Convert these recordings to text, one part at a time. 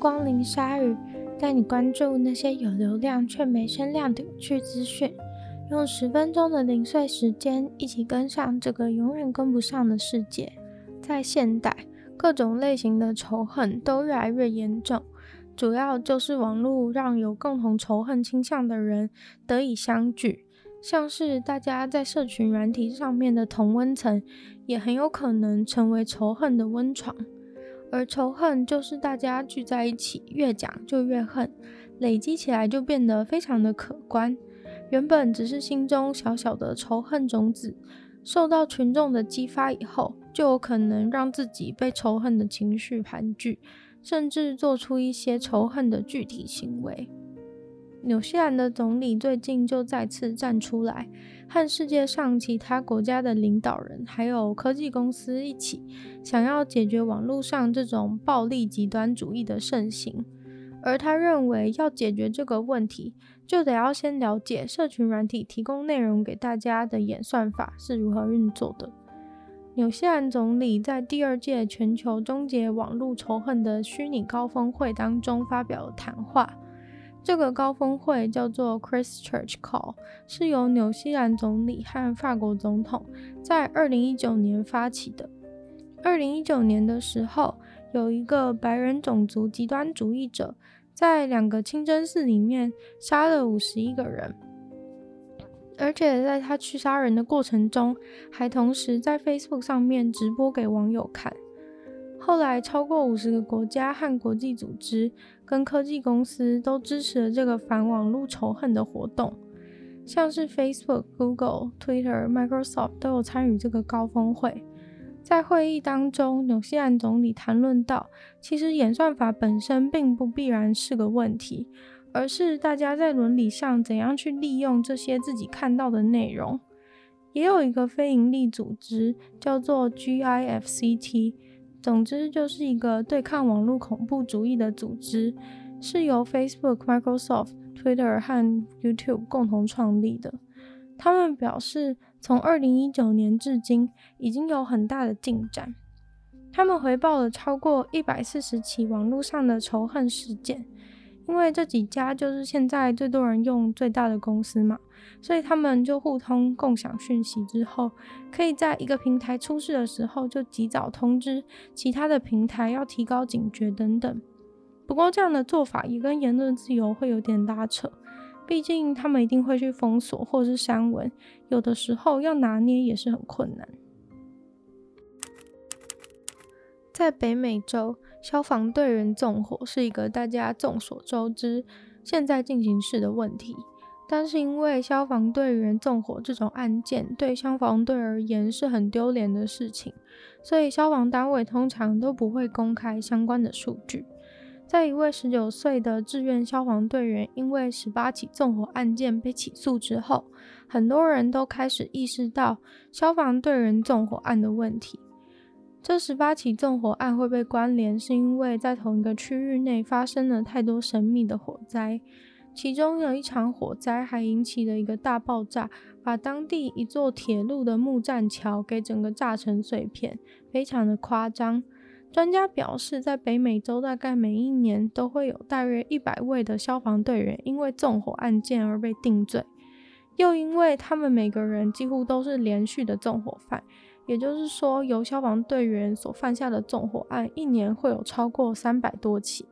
光临鲨鱼，带你关注那些有流量却没声量的有趣资讯。用十分钟的零碎时间，一起跟上这个永远跟不上的世界。在现代，各种类型的仇恨都越来越严重，主要就是网络让有共同仇恨倾向的人得以相聚。像是大家在社群软体上面的同温层，也很有可能成为仇恨的温床。而仇恨就是大家聚在一起，越讲就越恨，累积起来就变得非常的可观。原本只是心中小小的仇恨种子，受到群众的激发以后，就有可能让自己被仇恨的情绪盘踞，甚至做出一些仇恨的具体行为。纽西兰的总理最近就再次站出来，和世界上其他国家的领导人还有科技公司一起，想要解决网络上这种暴力极端主义的盛行。而他认为，要解决这个问题，就得要先了解社群软体提供内容给大家的演算法是如何运作的。纽西兰总理在第二届全球终结网络仇恨的虚拟高峰会当中发表谈话。这个高峰会叫做 Christchurch Call，是由纽西兰总理和法国总统在二零一九年发起的。二零一九年的时候，有一个白人种族极端主义者在两个清真寺里面杀了五十一个人，而且在他去杀人的过程中，还同时在 Facebook 上面直播给网友看。后来，超过五十个国家和国际组织跟科技公司都支持了这个反网络仇恨的活动，像是 Facebook、Google、Twitter、Microsoft 都有参与这个高峰会。在会议当中，纽西兰总理谈论到，其实演算法本身并不必然是个问题，而是大家在伦理上怎样去利用这些自己看到的内容。也有一个非营利组织叫做 GIFCT。总之，就是一个对抗网络恐怖主义的组织，是由 Facebook、Microsoft、Twitter 和 YouTube 共同创立的。他们表示，从二零一九年至今，已经有很大的进展。他们回报了超过一百四十起网络上的仇恨事件。因为这几家就是现在最多人用最大的公司嘛，所以他们就互通共享讯息之后，可以在一个平台出事的时候就及早通知其他的平台要提高警觉等等。不过这样的做法也跟言论自由会有点拉扯，毕竟他们一定会去封锁或是删文，有的时候要拿捏也是很困难。在北美洲。消防队员纵火是一个大家众所周知、现在进行式的问题，但是因为消防队员纵火这种案件对消防队而言是很丢脸的事情，所以消防单位通常都不会公开相关的数据。在一位十九岁的志愿消防队员因为十八起纵火案件被起诉之后，很多人都开始意识到消防队员纵火案的问题。这十八起纵火案会被关联，是因为在同一个区域内发生了太多神秘的火灾。其中有一场火灾还引起了一个大爆炸，把当地一座铁路的木栈桥给整个炸成碎片，非常的夸张。专家表示，在北美洲大概每一年都会有大约一百位的消防队员因为纵火案件而被定罪，又因为他们每个人几乎都是连续的纵火犯。也就是说，由消防队员所犯下的纵火案，一年会有超过三百多起，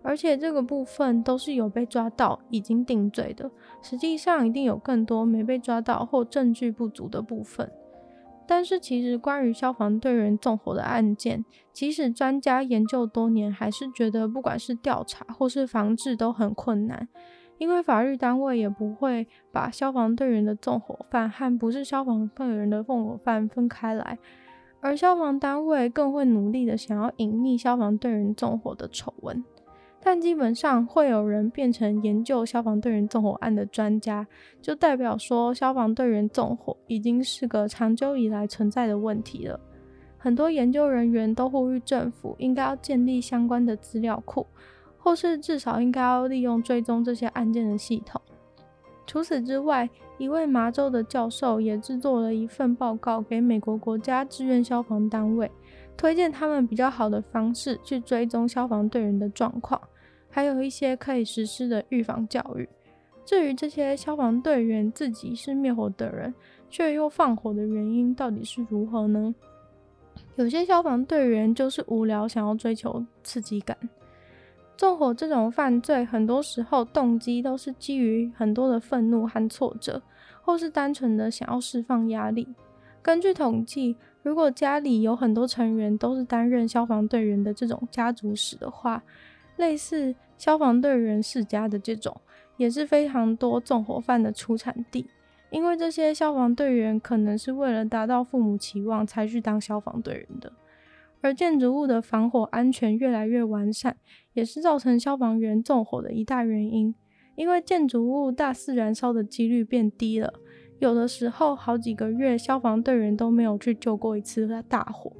而且这个部分都是有被抓到、已经定罪的。实际上，一定有更多没被抓到或证据不足的部分。但是，其实关于消防队员纵火的案件，即使专家研究多年，还是觉得不管是调查或是防治都很困难。因为法律单位也不会把消防队员的纵火犯和不是消防队员的纵火犯分开来，而消防单位更会努力的想要隐匿消防队员纵火的丑闻。但基本上会有人变成研究消防队员纵火案的专家，就代表说消防队员纵火已经是个长久以来存在的问题了。很多研究人员都呼吁政府应该要建立相关的资料库。或是至少应该要利用追踪这些案件的系统。除此之外，一位麻州的教授也制作了一份报告给美国国家志愿消防单位，推荐他们比较好的方式去追踪消防队员的状况，还有一些可以实施的预防教育。至于这些消防队员自己是灭火的人，却又放火的原因到底是如何呢？有些消防队员就是无聊，想要追求刺激感。纵火这种犯罪，很多时候动机都是基于很多的愤怒和挫折，或是单纯的想要释放压力。根据统计，如果家里有很多成员都是担任消防队员的这种家族史的话，类似消防队员世家的这种，也是非常多纵火犯的出产地。因为这些消防队员可能是为了达到父母期望才去当消防队员的，而建筑物的防火安全越来越完善，也是造成消防员纵火的一大原因。因为建筑物大肆燃烧的几率变低了，有的时候好几个月消防队员都没有去救过一次大火。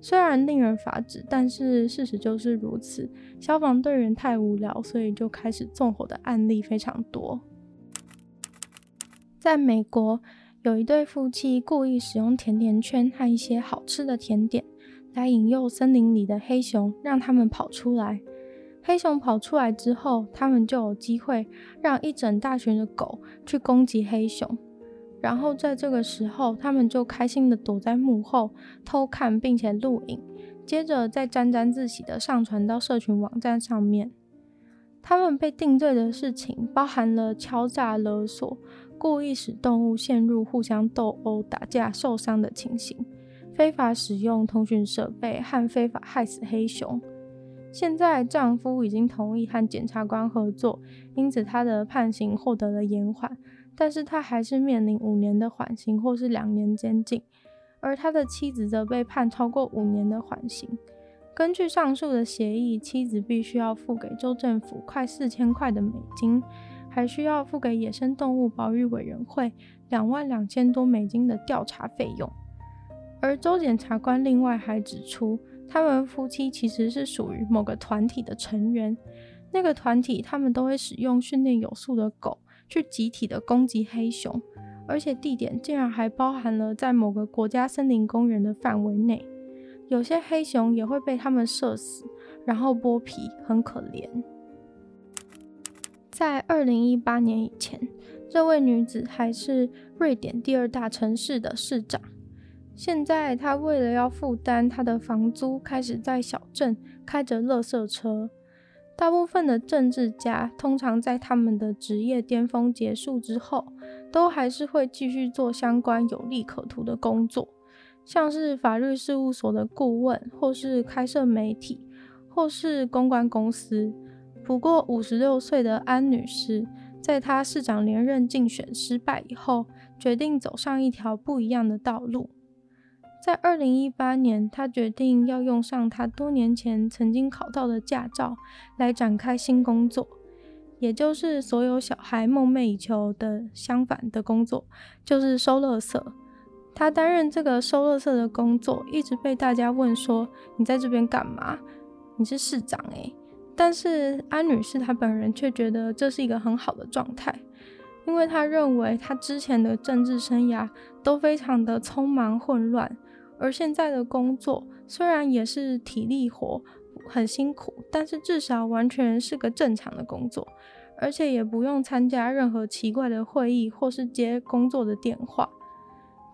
虽然令人发指，但是事实就是如此。消防队员太无聊，所以就开始纵火的案例非常多。在美国，有一对夫妻故意使用甜甜圈和一些好吃的甜点来引诱森林里的黑熊，让他们跑出来。黑熊跑出来之后，他们就有机会让一整大群的狗去攻击黑熊。然后在这个时候，他们就开心地躲在幕后偷看，并且录影，接着再沾沾自喜地上传到社群网站上面。他们被定罪的事情包含了敲诈勒索。故意使动物陷入互相斗殴、打架、受伤的情形，非法使用通讯设备和非法害死黑熊。现在丈夫已经同意和检察官合作，因此他的判刑获得了延缓，但是他还是面临五年的缓刑或是两年监禁，而他的妻子则被判超过五年的缓刑。根据上述的协议，妻子必须要付给州政府快四千块的美金。还需要付给野生动物保育委员会两万两千多美金的调查费用，而州检察官另外还指出，他们夫妻其实是属于某个团体的成员，那个团体他们都会使用训练有素的狗去集体的攻击黑熊，而且地点竟然还包含了在某个国家森林公园的范围内，有些黑熊也会被他们射死，然后剥皮，很可怜。在二零一八年以前，这位女子还是瑞典第二大城市的市长。现在，他为了要负担他的房租，开始在小镇开着垃圾车。大部分的政治家通常在他们的职业巅峰结束之后，都还是会继续做相关有利可图的工作，像是法律事务所的顾问，或是开设媒体，或是公关公司。不过，五十六岁的安女士，在她市长连任竞选失败以后，决定走上一条不一样的道路。在二零一八年，他决定要用上他多年前曾经考到的驾照，来展开新工作，也就是所有小孩梦寐以求的相反的工作，就是收垃圾。他担任这个收垃圾的工作，一直被大家问说：“你在这边干嘛？你是市长欸。”但是安女士她本人却觉得这是一个很好的状态，因为她认为她之前的政治生涯都非常的匆忙混乱，而现在的工作虽然也是体力活，很辛苦，但是至少完全是个正常的工作，而且也不用参加任何奇怪的会议或是接工作的电话。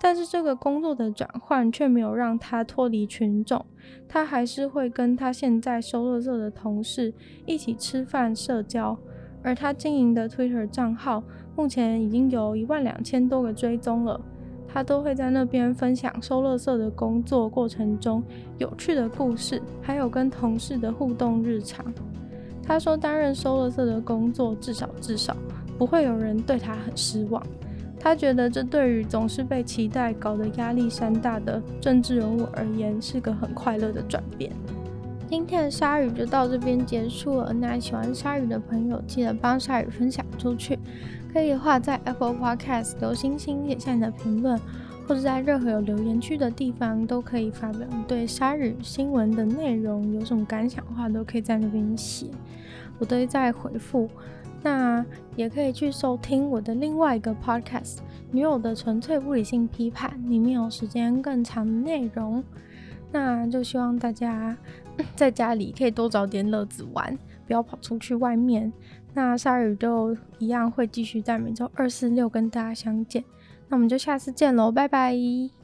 但是这个工作的转换却没有让他脱离群众，他还是会跟他现在收垃圾的同事一起吃饭社交，而他经营的 Twitter 账号目前已经有一万两千多个追踪了，他都会在那边分享收垃圾的工作过程中有趣的故事，还有跟同事的互动日常。他说担任收垃圾的工作至少至少不会有人对他很失望。他觉得这对于总是被期待、搞得压力山大的政治人物而言，是个很快乐的转变。今天的鲨鱼就到这边结束了。那喜欢鲨鱼的朋友，记得帮鲨鱼分享出去。可以的话，在 Apple Podcast 留星星，写下你的评论，或者在任何有留言区的地方，都可以发表你对鲨鱼新闻的内容有什么感想的话，都可以在那边写，我都会在回复。那也可以去收听我的另外一个 podcast《女友的纯粹不理性批判》，里面有时间更长的内容。那就希望大家在家里可以多找点乐子玩，不要跑出去外面。那鲨鱼就一样会继续在每周二、四、六跟大家相见。那我们就下次见喽，拜拜。